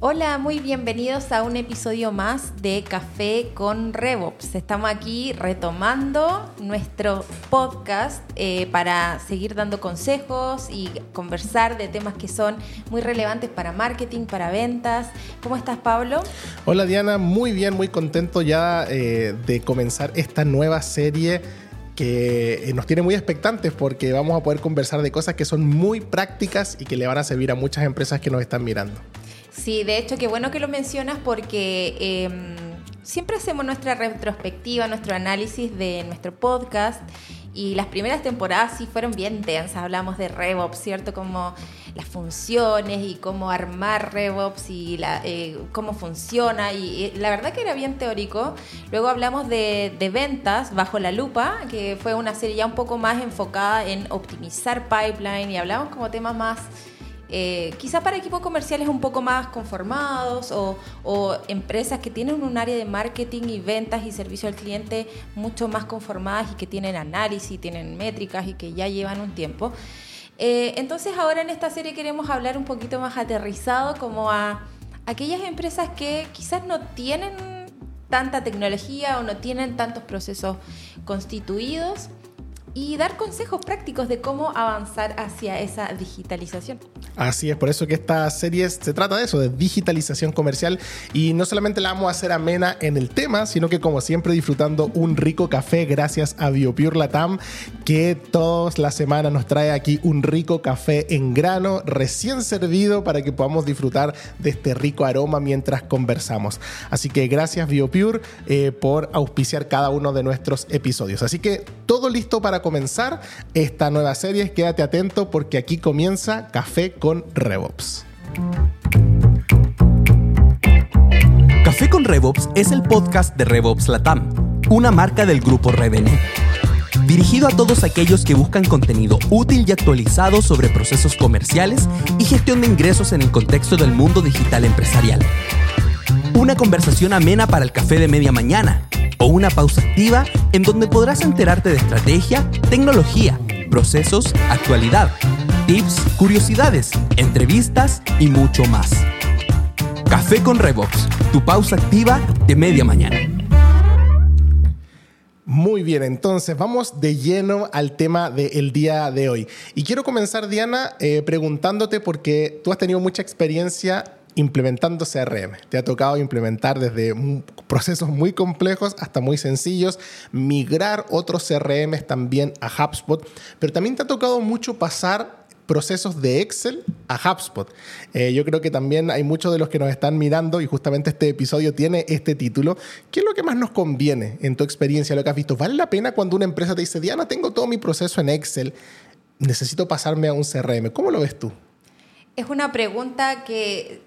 Hola, muy bienvenidos a un episodio más de Café con Revops. Estamos aquí retomando nuestro podcast eh, para seguir dando consejos y conversar de temas que son muy relevantes para marketing, para ventas. ¿Cómo estás, Pablo? Hola, Diana. Muy bien, muy contento ya eh, de comenzar esta nueva serie que eh, nos tiene muy expectantes porque vamos a poder conversar de cosas que son muy prácticas y que le van a servir a muchas empresas que nos están mirando. Sí, de hecho, qué bueno que lo mencionas porque em, siempre hacemos nuestra retrospectiva, nuestro análisis de nuestro podcast y las primeras temporadas sí fueron bien densas. Hablamos de RevOps, ¿cierto? Como las funciones y cómo armar RevOps y la, eh, cómo funciona. Y, la verdad que era bien teórico. Luego hablamos de, de, ventas bajo la lupa, que fue una serie ya un poco más enfocada en optimizar pipeline y hablamos como temas más eh, quizás para equipos comerciales un poco más conformados o, empresas que tienen un área de marketing y ventas y servicio al cliente mucho más conformadas y que tienen análisis, tienen métricas y que ya llevan un tiempo. Eh, entonces ahora en esta serie queremos hablar un poquito más aterrizado como a aquellas empresas que quizás no tienen tanta tecnología o no tienen tantos procesos constituidos y dar consejos prácticos de cómo avanzar hacia esa digitalización. Así es, por eso que esta serie se trata de eso, de digitalización comercial y no solamente la vamos a hacer amena en el tema, sino que como siempre disfrutando un rico café gracias a BioPure Latam que todas las semanas nos trae aquí un rico café en grano recién servido para que podamos disfrutar de este rico aroma mientras conversamos. Así que gracias BioPure eh, por auspiciar cada uno de nuestros episodios. Así que todo listo para comenzar esta nueva serie. Quédate atento porque aquí comienza Café con RevOps. Café con RevOps es el podcast de RevOps Latam, una marca del grupo Revenue. Dirigido a todos aquellos que buscan contenido útil y actualizado sobre procesos comerciales y gestión de ingresos en el contexto del mundo digital empresarial. Una conversación amena para el café de media mañana o una pausa activa en donde podrás enterarte de estrategia, tecnología, procesos, actualidad, tips, curiosidades, entrevistas y mucho más. Café con Revox, tu pausa activa de media mañana. Muy bien, entonces vamos de lleno al tema del día de hoy. Y quiero comenzar, Diana, eh, preguntándote porque tú has tenido mucha experiencia implementando CRM. Te ha tocado implementar desde procesos muy complejos hasta muy sencillos, migrar otros CRM también a HubSpot, pero también te ha tocado mucho pasar procesos de Excel a HubSpot. Eh, yo creo que también hay muchos de los que nos están mirando y justamente este episodio tiene este título. ¿Qué es lo que más nos conviene en tu experiencia, lo que has visto? ¿Vale la pena cuando una empresa te dice, Diana, tengo todo mi proceso en Excel, necesito pasarme a un CRM? ¿Cómo lo ves tú? Es una pregunta que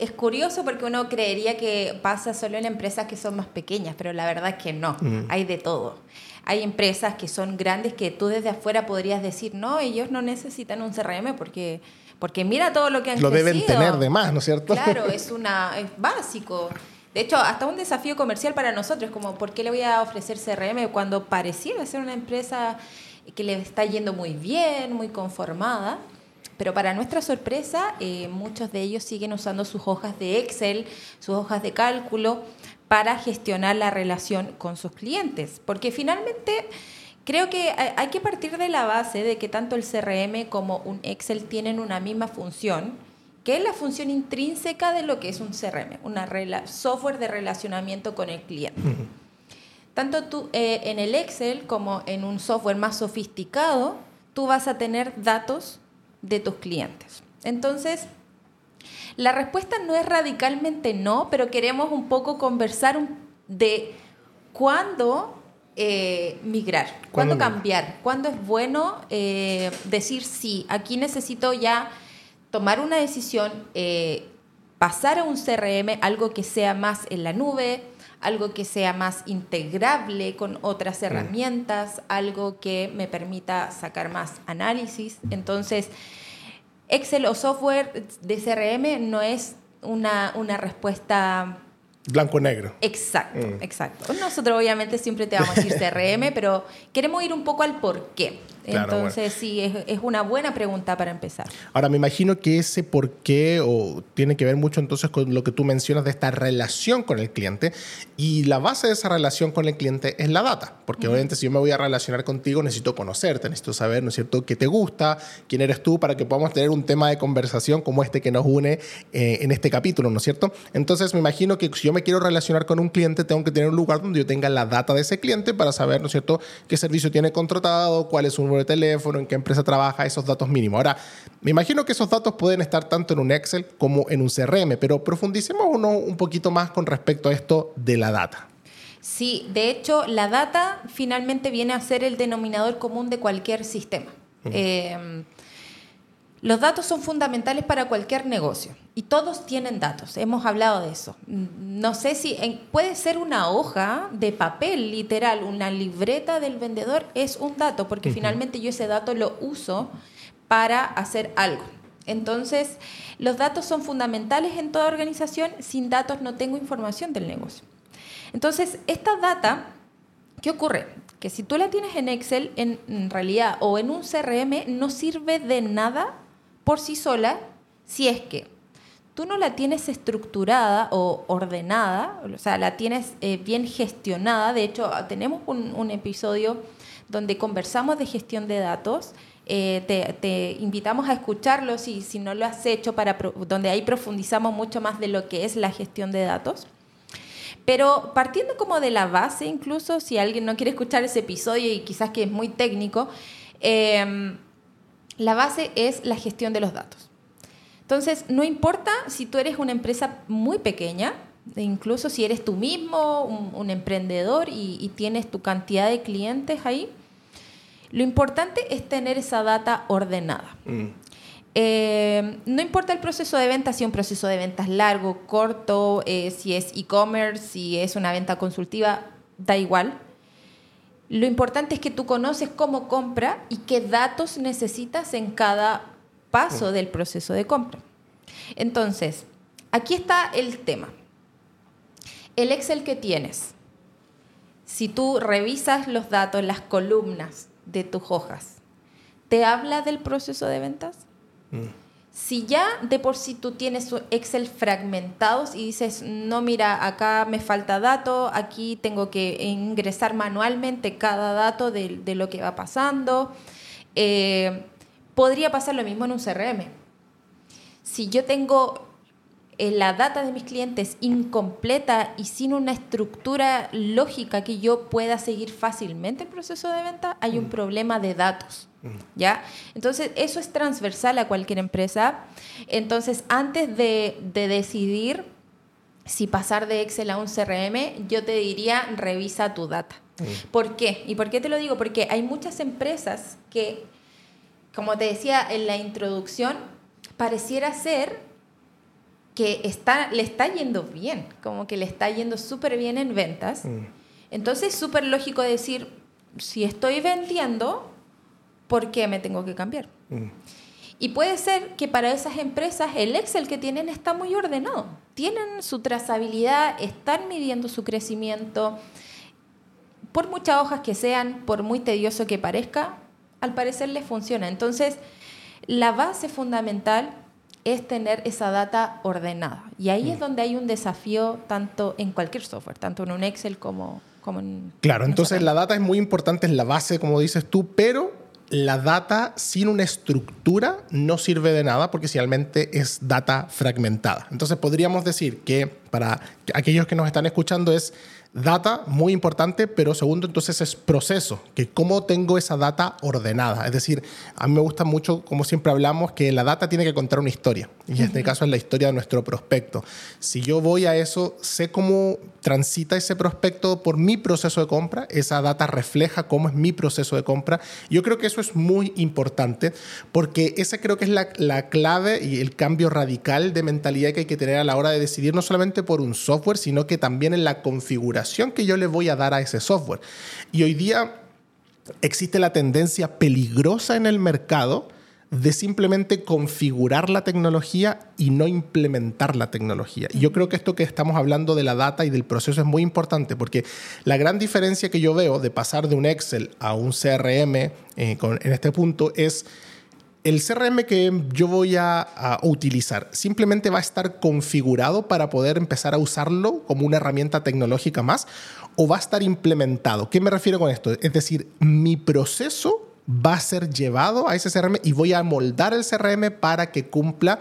es curioso porque uno creería que pasa solo en empresas que son más pequeñas, pero la verdad es que no, mm. hay de todo. Hay empresas que son grandes que tú desde afuera podrías decir, no, ellos no necesitan un CRM porque, porque mira todo lo que han Lo deben tener de más, ¿no es cierto? Claro, es, una, es básico. De hecho, hasta un desafío comercial para nosotros, como ¿por qué le voy a ofrecer CRM cuando pareciera ser una empresa que le está yendo muy bien, muy conformada? Pero para nuestra sorpresa, eh, muchos de ellos siguen usando sus hojas de Excel, sus hojas de cálculo para gestionar la relación con sus clientes. Porque finalmente creo que hay que partir de la base de que tanto el CRM como un Excel tienen una misma función, que es la función intrínseca de lo que es un CRM, una software de relacionamiento con el cliente. Tanto tú, eh, en el Excel como en un software más sofisticado, tú vas a tener datos de tus clientes. Entonces, la respuesta no es radicalmente no, pero queremos un poco conversar de cuándo eh, migrar, cuándo cambiar, cuándo es bueno eh, decir sí, aquí necesito ya tomar una decisión, eh, pasar a un CRM, algo que sea más en la nube, algo que sea más integrable con otras herramientas, algo que me permita sacar más análisis. Entonces, Excel o software de CRM no es una, una respuesta... Blanco-negro. Exacto, mm. exacto. Nosotros obviamente siempre te vamos a decir CRM, pero queremos ir un poco al por qué. Claro, Entonces, sí, es, es una buena pregunta para empezar. Ahora, me imagino que ese por qué o tiene que ver mucho entonces con lo que tú mencionas de esta relación con el cliente y la base de esa relación con el cliente es la data, porque obviamente si yo me voy a relacionar contigo necesito conocerte, necesito saber, ¿no es cierto?, qué te gusta, quién eres tú, para que podamos tener un tema de conversación como este que nos une eh, en este capítulo, ¿no es cierto? Entonces, me imagino que si yo me quiero relacionar con un cliente, tengo que tener un lugar donde yo tenga la data de ese cliente para saber, ¿no es cierto?, qué servicio tiene contratado, cuál es su número de teléfono, en qué empresa trabaja, esos datos mínimos. Ahora, me imagino que esos datos pueden estar tanto en un Excel como en un CRM, pero profundicemos uno un poquito más con respecto a esto de la data. Sí, de hecho, la data finalmente viene a ser el denominador común de cualquier sistema. Eh, los datos son fundamentales para cualquier negocio y todos tienen datos. Hemos hablado de eso. No sé si puede ser una hoja de papel, literal, una libreta del vendedor es un dato, porque finalmente yo ese dato lo uso para hacer algo. Entonces, los datos son fundamentales en toda organización. Sin datos no tengo información del negocio. Entonces, esta data, ¿qué ocurre? Que si tú la tienes en Excel, en realidad, o en un CRM, no sirve de nada por sí sola si es que tú no la tienes estructurada o ordenada, o sea, la tienes eh, bien gestionada. De hecho, tenemos un, episodio donde conversamos de gestión de datos. Eh, te, invitamos a escucharlo si, si no lo has hecho, para, donde ahí profundizamos mucho más de lo que es la gestión de datos. Pero partiendo como de la base, incluso si alguien no quiere escuchar ese episodio y quizás que es muy técnico, eh, la base es la gestión de los datos. Entonces, no importa si tú eres una empresa muy pequeña, e incluso si eres tú mismo, un, un emprendedor y, y tienes tu cantidad de clientes ahí, lo importante es tener esa data ordenada. Eh, no importa el proceso de venta, si es un proceso de ventas largo, corto, eh, si es e-commerce, si es una venta consultiva, da igual. Lo importante es que tú conoces cómo compra y qué datos necesitas en cada paso del proceso de compra. Entonces, aquí está el tema. El Excel que tienes, si tú revisas los datos, las columnas de tus hojas, ¿te habla del proceso de ventas? Si ya de por sí tú tienes Excel fragmentados y dices, no, mira, acá me falta dato, aquí tengo que ingresar manualmente cada dato de, de lo que va pasando, eh, podría pasar lo mismo en un CRM. Si yo tengo eh, la data de mis clientes incompleta y sin una estructura lógica que yo pueda seguir fácilmente el proceso de venta, hay un problema de datos. ¿Ya? Entonces, eso es transversal a cualquier empresa. Entonces, antes de, de decidir si pasar de Excel a un CRM, yo te diría, revisa tu data. ¿Por qué? ¿Y por qué te lo digo? Porque hay muchas empresas que, como te decía en la introducción, pareciera ser que está, le está yendo bien, como que le está yendo súper bien en ventas. Entonces es súper lógico decir, si estoy vendiendo, ¿por qué me tengo que cambiar? Y puede ser que para esas empresas el Excel que tienen está muy ordenado. Tienen su trazabilidad, están midiendo su crecimiento. Por muchas hojas que sean, por muy tedioso que parezca, al parecer les funciona. Entonces, la base fundamental es tener esa data ordenada. Y ahí es donde hay un desafío tanto en cualquier software, tanto en un Excel como, como en... Claro, en entonces la data es muy importante, es la base, como dices tú, pero la data sin una estructura no sirve de nada porque finalmente es data fragmentada. Entonces podríamos decir que para aquellos que nos están escuchando es data muy importante, pero segundo entonces es proceso, que cómo tengo esa data ordenada. Es decir, a mí me gusta mucho, como siempre hablamos, que la data tiene que contar una historia. Y en este caso es la historia de nuestro prospecto. Si yo voy a eso, sé cómo transita ese prospecto por mi proceso de compra, esa data refleja cómo es mi proceso de compra. Yo creo que eso es muy importante porque esa creo que es la, la clave y el cambio radical de mentalidad que hay que tener a la hora de decidir no solamente por un software, sino que también en la configuración que yo le voy a dar a ese software. Y hoy día existe la tendencia peligrosa en el mercado de simplemente configurar la tecnología y no implementar la tecnología. Y yo creo que esto que estamos hablando de la data y del proceso es muy importante porque la gran diferencia que yo veo de pasar de un Excel a un CRM eh, en este punto es el CRM que yo voy a, utilizar simplemente va a estar configurado para poder empezar a usarlo como una herramienta tecnológica más o va a estar implementado. ¿Qué me refiero con esto? Es decir, mi proceso va a ser llevado a ese CRM y voy a moldar el CRM para que cumpla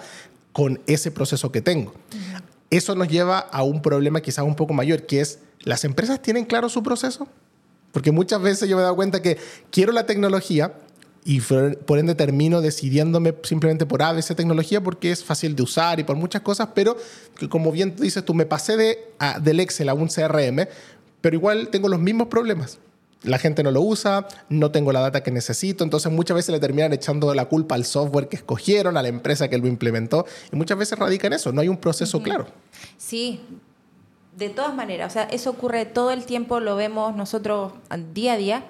con ese proceso que tengo. Eso nos lleva a un problema quizás un poco mayor, que es, ¿las empresas tienen claro su proceso? Porque muchas veces yo me he dado cuenta que quiero la tecnología y por ende termino decidiéndome simplemente por A, esa tecnología porque es fácil de usar y por muchas cosas, pero que como bien dices tú, me pasé de, del Excel a un CRM, pero igual tengo los mismos problemas la gente no lo usa, no tengo la data que necesito, entonces muchas veces le terminan echando la culpa al software que escogieron, a la empresa que lo implementó, y muchas veces radica en eso, no hay un proceso claro. Sí, de todas maneras, o sea, eso ocurre todo el tiempo, lo vemos nosotros día a día.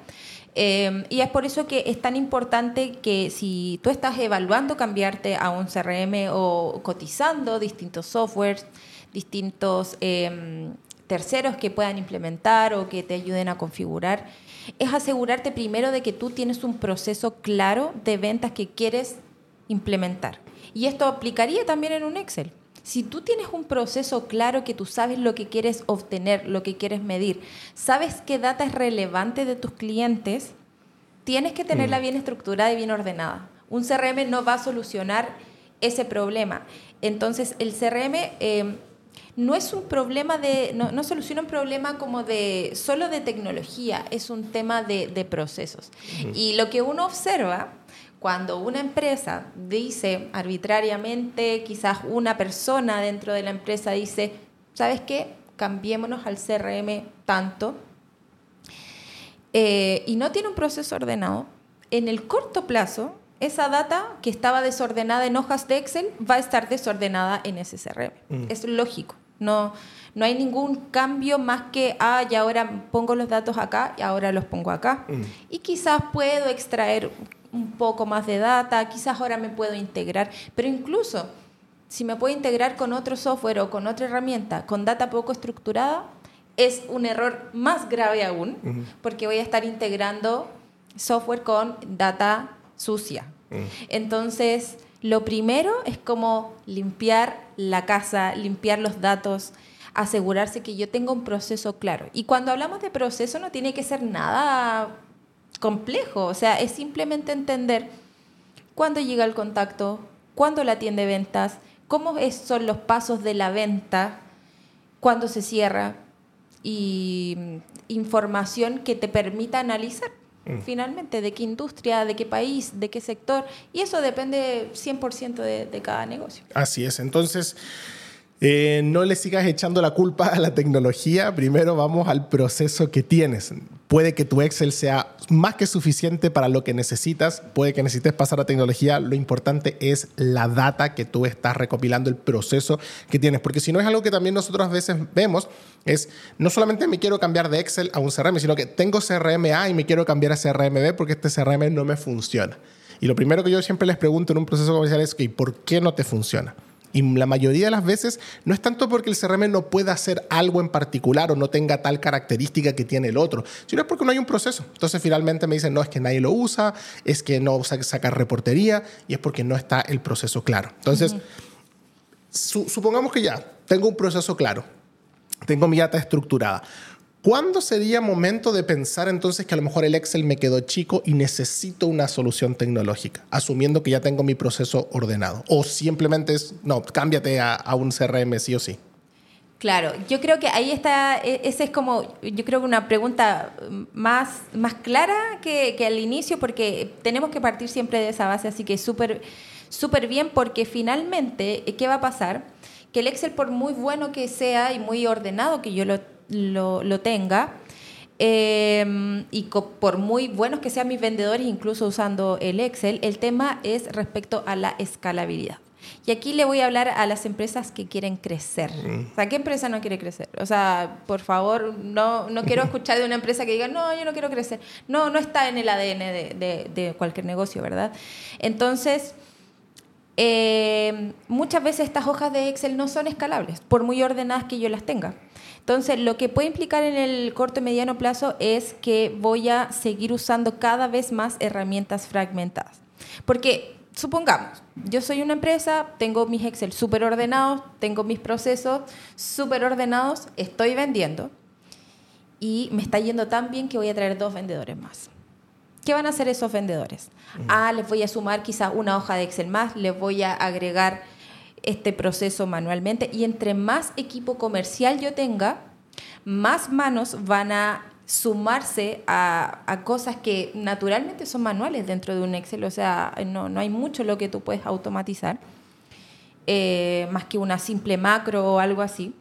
Eh, y es por eso que es tan importante que si tú estás evaluando cambiarte a un CRM o cotizando distintos softwares, distintos eh, terceros que puedan implementar o que te ayuden a configurar, es asegurarte primero de que tú tienes un proceso claro de ventas que quieres implementar. Y esto aplicaría también en un Excel. Si tú tienes un proceso claro que tú sabes lo que quieres obtener, lo que quieres medir, sabes qué data es relevante de tus clientes, tienes que tenerla mm. bien estructurada y bien ordenada. Un CRM no va a solucionar ese problema. Entonces, el CRM eh, no es un problema de, no, soluciona un problema como de solo de tecnología, es un tema de, procesos. Y lo que uno observa cuando una empresa dice arbitrariamente, quizás una persona dentro de la empresa dice, ¿sabes qué? Cambiémonos al CRM tanto, eh, y no tiene un proceso ordenado, en el corto plazo, esa data que estaba desordenada en hojas de Excel va a estar desordenada en ese CRM. Mm. Es lógico. No, no hay ningún cambio más que, ah, y ahora pongo los datos acá y ahora los pongo acá. Mm. Y quizás puedo extraer un poco más de data, quizás ahora me puedo integrar, pero incluso si me puedo integrar con otro software o con otra herramienta, con data poco estructurada, es un error más grave aún, porque voy a estar integrando software con data sucia. Entonces, lo primero es como limpiar la casa, limpiar los datos, asegurarse que yo tenga un proceso claro. Y cuando hablamos de proceso no tiene que ser nada complejo, o sea, es simplemente entender cuándo llega el contacto, cuándo la atiende ventas, cómo son los pasos de la venta, cuándo se cierra y mm, información que te permita analizar. Mm. finalmente, de qué industria, de qué país, de qué sector, y eso depende 100% de, de cada negocio. Así es, entonces... Eh, no le sigas echando la culpa a la tecnología, primero vamos al proceso que tienes. Puede que tu Excel sea más que suficiente para lo que necesitas, puede que necesites pasar a tecnología, lo importante es la data que tú estás recopilando, el proceso que tienes, porque si no es algo que también nosotros a veces vemos, es no solamente me quiero cambiar de Excel a un CRM, sino que tengo CRM A y me quiero cambiar a CRM B porque este CRM no me funciona. Y lo primero que yo siempre les pregunto en un proceso comercial es, ¿por qué no te funciona? Y la mayoría de las veces no es tanto porque el CRM no pueda hacer algo en particular o no tenga tal característica que tiene el otro, sino es porque no hay un proceso. Entonces finalmente me dicen, no, es que nadie lo usa, es que no sacar reportería y es porque no está el proceso claro. Entonces, supongamos que ya tengo un proceso claro, tengo mi data estructurada. ¿Cuándo sería momento de pensar entonces que a lo mejor el Excel me quedó chico y necesito una solución tecnológica, asumiendo que ya tengo mi proceso ordenado? ¿O simplemente es, no, cámbiate a, un CRM sí o sí? Claro, yo creo que ahí está, e, esa es como, yo creo que una pregunta más, más clara que, que al inicio, porque tenemos que partir siempre de esa base, así que súper súper bien, porque finalmente, ¿qué va a pasar? Que el Excel, por muy bueno que sea y muy ordenado que yo lo lo, tenga. Em, y por muy buenos que sean mis vendedores, incluso usando el Excel, el tema es respecto a la escalabilidad. Y aquí le voy a hablar a las empresas que quieren crecer. O sea, ¿qué empresa no quiere crecer? O sea, por favor, no, no quiero escuchar de una empresa que diga, no, yo no quiero crecer. No, no está en el ADN de, de- de cualquier negocio, ¿verdad? Entonces, eh, muchas veces estas hojas de Excel no son escalables, por muy ordenadas que yo las tenga. Entonces, lo que puede implicar en el corto y mediano plazo es que voy a seguir usando cada vez más herramientas fragmentadas. Porque, supongamos, yo soy una empresa, tengo mis Excel súper ordenados, tengo mis procesos súper ordenados, estoy vendiendo y me está yendo tan bien que voy a traer dos vendedores más. ¿Qué van a hacer esos vendedores? Ah, les voy a sumar quizás una hoja de Excel más, les voy a agregar este proceso manualmente y entre más equipo comercial yo tenga, más manos van a sumarse a, a cosas que naturalmente son manuales dentro de un Excel, o sea, no, no hay mucho lo que tú puedes automatizar, eh, más que una simple macro o algo así.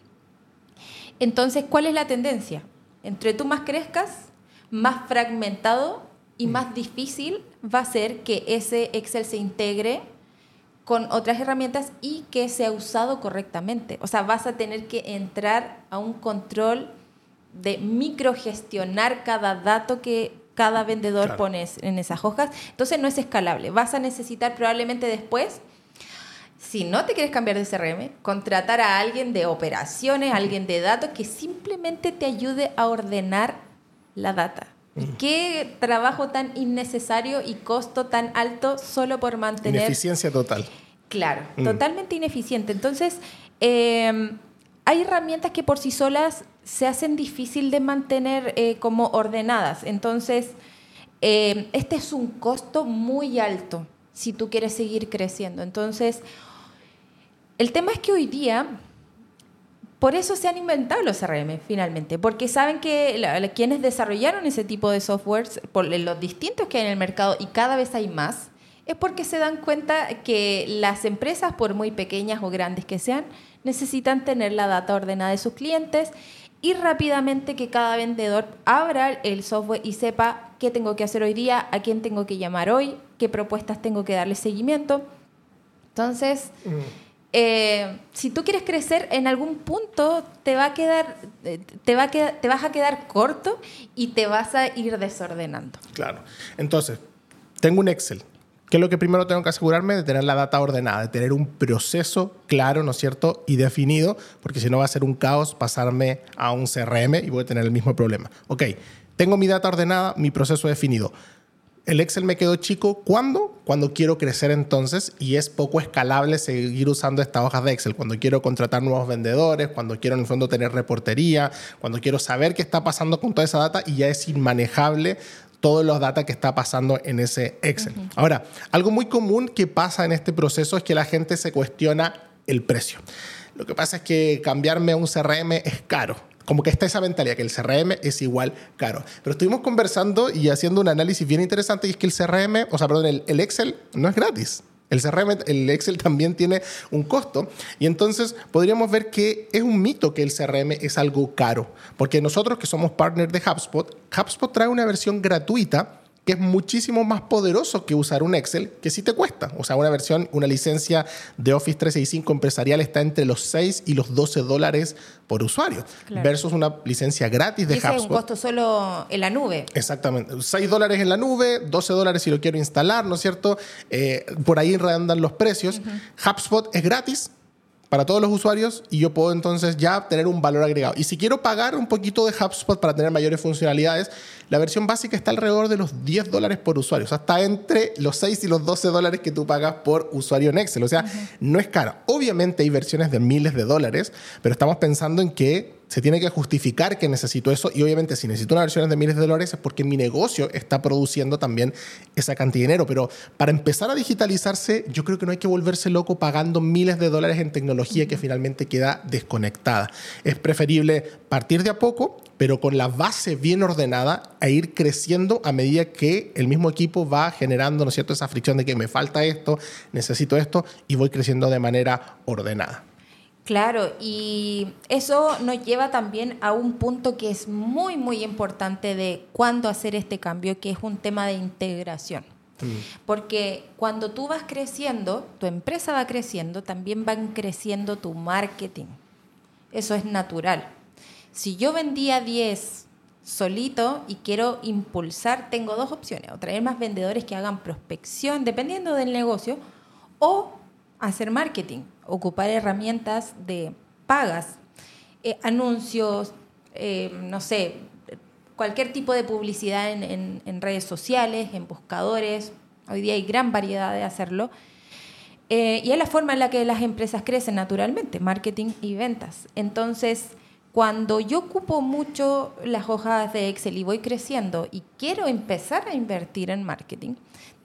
Entonces, ¿cuál es la tendencia? Entre tú más crezcas, más fragmentado y más difícil va a ser que ese Excel se integre con otras herramientas y que sea usado correctamente. O sea, vas a tener que entrar a un control de microgestionar cada dato que cada vendedor Claro. pone en esas hojas. Entonces no es escalable. Vas a necesitar probablemente después si no te quieres cambiar de CRM, contratar a alguien de operaciones, alguien de datos que simplemente te ayude a ordenar la data. ¿Y qué trabajo tan innecesario y costo tan alto solo por mantener... Ineficiencia total. Claro, Mm. totalmente ineficiente. Entonces, eh, hay herramientas que por sí solas se hacen difícil de mantener eh, como ordenadas. Entonces, eh, este es un costo muy alto si tú quieres seguir creciendo. Entonces, el tema es que hoy día, por eso se han inventado los CRM finalmente, porque saben que quienes desarrollaron ese tipo de softwares, por los distintos que hay en el mercado y cada vez hay más, es porque se dan cuenta que las empresas, por muy pequeñas o grandes que sean, necesitan tener la data ordenada de sus clientes y rápidamente que cada vendedor abra el software y sepa qué tengo que hacer hoy día, a quién tengo que llamar hoy, qué propuestas tengo que darle seguimiento. Entonces, eh, si tú quieres crecer, en algún punto eh, te va a quedar, te vas a quedar corto y te vas a ir desordenando. Claro. Entonces, tengo un Excel. ¿Qué es lo que primero tengo que asegurarme? De tener la data ordenada, de tener un proceso claro, ¿no es cierto? Y definido, porque si no va a ser un caos pasarme a un CRM y voy a tener el mismo problema. Ok, tengo mi data ordenada, mi proceso definido. El Excel me quedó chico. ¿Cuándo? Cuando quiero crecer entonces y es poco escalable seguir usando estas hojas de Excel. Cuando quiero contratar nuevos vendedores, cuando quiero en el fondo tener reportería, cuando quiero saber qué está pasando con toda esa data y ya es inmanejable todos los datos que está pasando en ese Excel. Ahora, algo muy común que pasa en este proceso es que la gente se cuestiona el precio. Lo que pasa es que cambiarme a un CRM es caro. Como que está esa mentalidad, que el CRM es igual caro. Pero estuvimos conversando y haciendo un análisis bien interesante y es que el CRM, o sea, perdón, el, el Excel no es gratis. El CRM, el Excel también tiene un costo. Y entonces podríamos ver que es un mito que el CRM es algo caro. Porque nosotros que somos partners de HubSpot, HubSpot trae una versión gratuita que es muchísimo más poderoso que usar un Excel, que sí te cuesta. O sea, una versión, una licencia de Office 365 empresarial está entre los 6 y los 12 dólares por usuario, Claro. versus una licencia gratis de Y ese es un HubSpot. costo solo en la nube. Exactamente. 6 dólares en la nube, 12 dólares si lo quiero instalar, ¿no es cierto? Eh, por ahí redondan los precios. HubSpot es gratis para todos los usuarios y yo puedo entonces ya tener un valor agregado. Y si quiero pagar un poquito de HubSpot para tener mayores funcionalidades, la versión básica está alrededor de los 10 dólares por usuario. O sea, está entre los 6 y los 12 dólares que tú pagas por usuario en Excel. O sea, no es cara. Obviamente hay versiones de miles de dólares, pero estamos pensando en que se tiene que justificar que necesito eso y obviamente si necesito una versión de miles de dólares es porque mi negocio está produciendo también esa cantidad de dinero. Pero para empezar a digitalizarse, yo creo que no hay que volverse loco pagando miles de dólares en tecnología que finalmente queda desconectada. Es preferible partir de a poco, pero con la base bien ordenada e ir creciendo a medida que el mismo equipo va generando, ¿no es cierto?, esa fricción de que me falta esto, necesito esto y voy creciendo de manera ordenada. Claro, y eso nos lleva también a un punto que es muy, muy importante de cuándo hacer este cambio, que es un tema de integración. Porque cuando tú vas creciendo, tu empresa va creciendo, también van creciendo tu marketing. Eso es natural. Si yo vendía 10 solito y quiero impulsar, tengo dos opciones, o traer más vendedores que hagan prospección, dependiendo del negocio, o hacer marketing, ocupar herramientas de pagas, eh, anuncios, eh, no sé, cualquier tipo de publicidad en, redes sociales, en buscadores. Hoy día hay gran variedad de hacerlo. Eh, y es la forma en la que las empresas crecen naturalmente, marketing y ventas. Entonces, cuando yo ocupo mucho las hojas de Excel y voy creciendo y quiero empezar a invertir en marketing,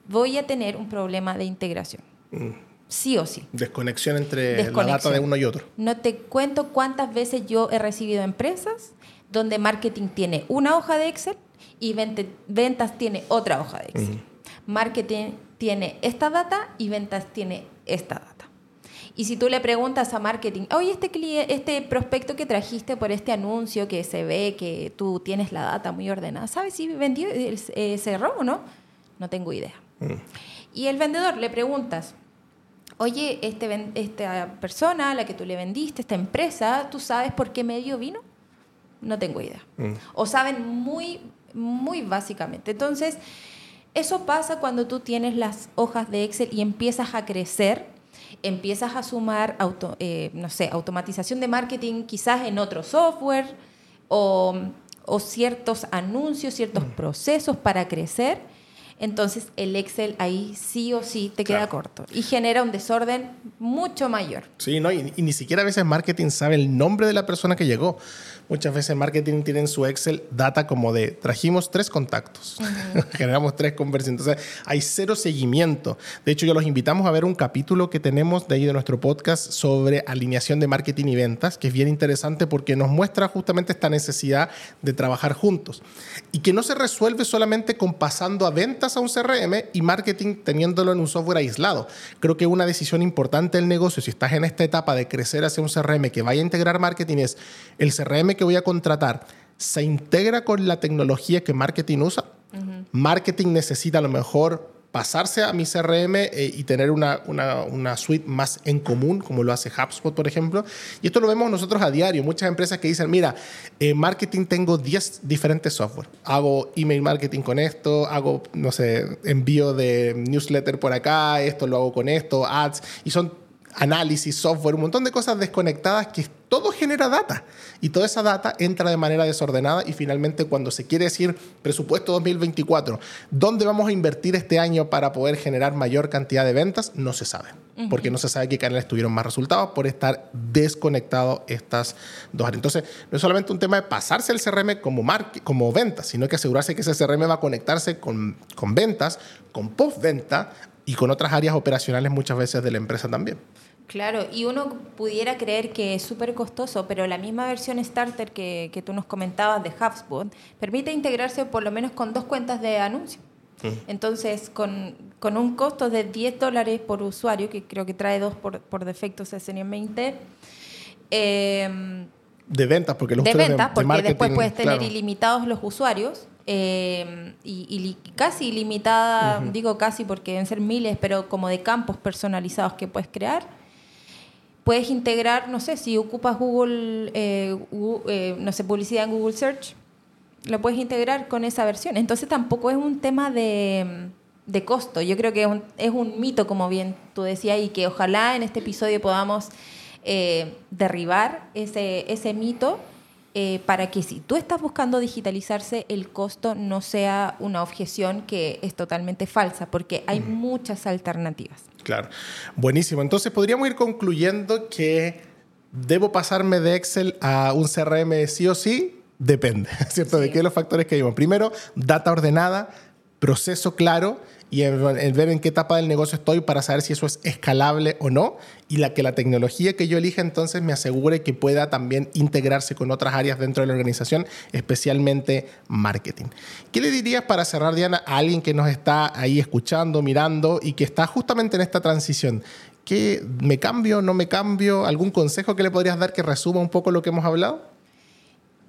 voy a tener un problema de integración. Mm. Sí o sí. Desconexión entre la data de uno y otro. No te cuento cuántas veces yo he recibido empresas donde marketing tiene una hoja de Excel y ventas tiene otra hoja de Excel. Marketing tiene esta data y ventas tiene esta data. Y si tú le preguntas a marketing, oye, este, este prospecto que trajiste por este anuncio que se ve que tú tienes la data muy ordenada, ¿sabes si vendió, eh, cerró o no? No tengo idea. Mm. Y el vendedor le preguntas, oye, este, esta persona a la que tú le vendiste, esta empresa, ¿tú sabes por qué medio vino? No tengo idea. Mm. O saben muy, muy básicamente. Entonces, eso pasa cuando tú tienes las hojas de Excel y empiezas a crecer empiezas a sumar, auto, eh, no sé, automatización de marketing quizás en otro software o, o ciertos anuncios, ciertos mm. procesos para crecer entonces el Excel ahí sí o sí te queda corto y genera un desorden mucho mayor. Sí, no, y, ni siquiera a veces marketing sabe el nombre de la persona que llegó. Muchas veces marketing tiene en su Excel data como de trajimos tres contactos, generamos tres conversiones. Entonces hay cero seguimiento. De hecho, yo los invitamos a ver un capítulo que tenemos de ahí de nuestro podcast sobre alineación de marketing y ventas, que es bien interesante porque nos muestra justamente esta necesidad de trabajar juntos y que no se resuelve solamente con pasando a ventas a un CRM y marketing teniéndolo en un software aislado. Creo que una decisión importante del negocio, si estás en esta etapa de crecer hacia un CRM que vaya a integrar marketing, es el CRM que voy a contratar, ¿se integra con la tecnología que marketing usa? Marketing necesita a lo mejor pasarse a mi CRM eh, y tener una, una, suite más en común, como lo hace HubSpot, por ejemplo. Y esto lo vemos nosotros a diario. Muchas empresas que dicen, mira, en marketing tengo 10 diferentes software. Hago email marketing con esto, hago, no sé, envío de newsletter por acá, esto lo hago con esto, ads. Y son análisis, software, un montón de cosas desconectadas que todo genera data. Y toda esa data entra de manera desordenada y finalmente cuando se quiere decir presupuesto 2024, ¿dónde vamos a invertir este año para poder generar mayor cantidad de ventas? No se sabe. Porque no se sabe qué canales tuvieron más resultados por estar desconectados estas dos áreas. Entonces, no es solamente un tema de pasarse el CRM como, como ventas, sino que asegurarse que ese CRM va a conectarse con, con ventas, con postventa y con otras áreas operacionales muchas veces de la empresa también. Claro, y uno pudiera creer que es súper costoso, pero la misma versión starter que, que, tú nos comentabas de HubSpot permite integrarse por lo menos con dos cuentas de anuncio. Entonces, con, con, un costo de 10 dólares por usuario, que creo que trae dos por, por defecto CSN20, eh, de ventas, porque los de ventas, porque después puedes tener ilimitados los usuarios eh, y, casi ilimitada, digo casi porque deben ser miles, pero como de campos personalizados que puedes crear puedes integrar, no sé, si ocupas Google, eh, eh, no sé, publicidad en Google Search, lo puedes integrar con esa versión. Entonces tampoco es un tema de, costo. Yo creo que es un, mito, como bien tú decías, y que ojalá en este episodio podamos eh, derribar ese, ese mito. Para que si tú estás buscando digitalizarse, el costo no sea una objeción que es totalmente falsa, porque hay muchas alternativas. Claro. Buenísimo. Entonces podríamos ir concluyendo que debo pasarme de Excel a un CRM sí o sí. Depende, ¿cierto? De qué los factores que vimos. Primero, data ordenada, proceso claro y en, ver en qué etapa del negocio estoy para saber si eso es escalable o no y la que la tecnología que yo elija entonces me asegure que pueda también integrarse con otras áreas dentro de la organización, especialmente marketing. ¿Qué le dirías para cerrar, Diana, a alguien que nos está ahí escuchando, mirando y que está justamente en esta transición? ¿Qué, ¿Me cambio, no me cambio? ¿Algún consejo que le podrías dar que resuma un poco lo que hemos hablado?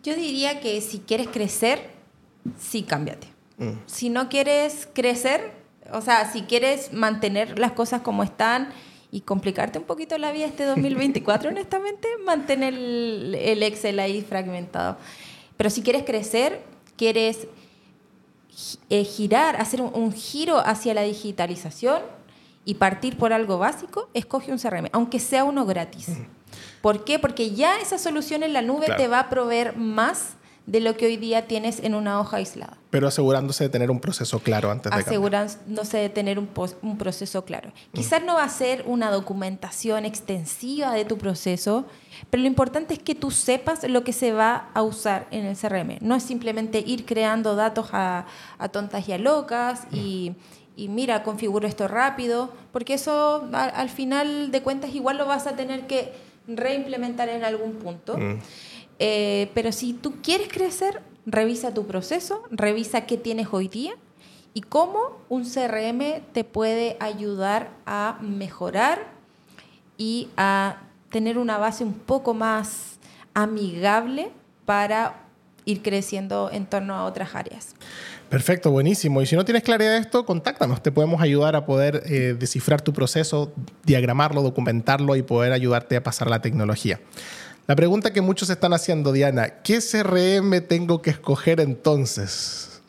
Yo diría que si quieres crecer, sí cámbiate. Mm. Si no quieres crecer, O sea, si quieres mantener las cosas como están y complicarte un poquito la vida este 2024, honestamente, mantén el, el Excel ahí fragmentado. Pero si quieres crecer, quieres eh, girar, hacer un, un giro hacia la digitalización y partir por algo básico, escoge un CRM, aunque sea uno gratis. ¿Por qué? Porque ya esa solución en la nube Claro. te va a proveer más de lo que hoy día tienes en una hoja aislada. Pero asegurándose de tener un proceso claro antes de asegurándose de tener un, un proceso claro. Quizás no va a ser una documentación extensiva de tu proceso, pero lo importante es que tú sepas lo que se va a usar en el CRM. No es simplemente ir creando datos a, a tontas y a locas y, y mira, configuro esto rápido, porque eso a- al final de cuentas igual lo vas a tener que reimplementar en algún punto. Mm. Eh, pero si tú quieres crecer, revisa tu proceso, revisa qué tienes hoy día y cómo un CRM te puede ayudar a mejorar y a tener una base un poco más amigable para ir creciendo en torno a otras áreas. Perfecto, buenísimo. Y si no tienes claridad de esto, contáctanos. Te podemos ayudar a poder eh, descifrar tu proceso, diagramarlo, documentarlo y poder ayudarte a pasar la tecnología. La pregunta que muchos están haciendo, Diana, ¿qué CRM tengo que escoger entonces?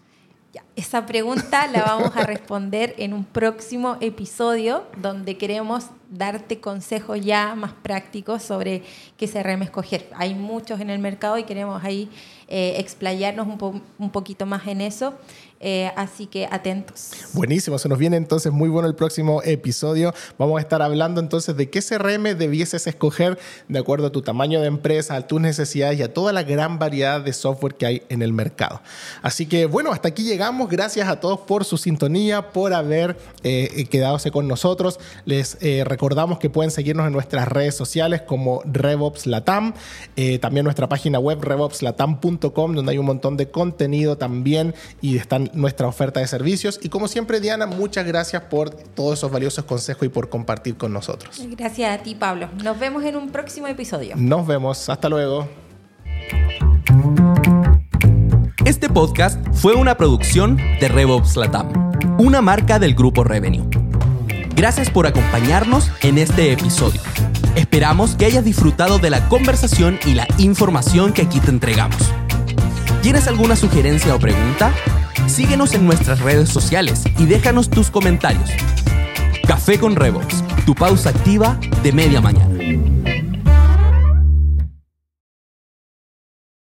Ya, esa pregunta la vamos a responder en un próximo episodio donde queremos darte consejos ya más prácticos sobre qué CRM escoger. Hay muchos en el mercado y queremos ahí eh, explayarnos un, un poquito más en eso. Eh, así que atentos. Buenísimo, se nos viene entonces muy bueno el próximo episodio. Vamos a estar hablando entonces de qué CRM debieses escoger de acuerdo a tu tamaño de empresa, a tus necesidades y a toda la gran variedad de software que hay en el mercado. Así que bueno, hasta aquí llegamos. Gracias a todos por su sintonía, por haber eh, quedadose con nosotros. Les eh, recordamos que pueden seguirnos en nuestras redes sociales como RevOps Latam, eh, también nuestra página web revopslatam.com donde hay un montón de contenido también y están nuestra oferta de servicios. Y como siempre, Diana, muchas gracias por todos esos valiosos consejos y por compartir con nosotros. Gracias a ti, Pablo. Nos vemos en un próximo episodio. Nos vemos. Hasta luego. Este podcast fue una producción de RevOps Latam, una marca del grupo Revenue. Gracias por acompañarnos en este episodio. Esperamos que hayas disfrutado de la conversación y la información que aquí te entregamos. ¿Tienes alguna sugerencia o pregunta? Síguenos en nuestras redes sociales y déjanos tus comentarios. Café con RevOps, tu pausa activa de media mañana.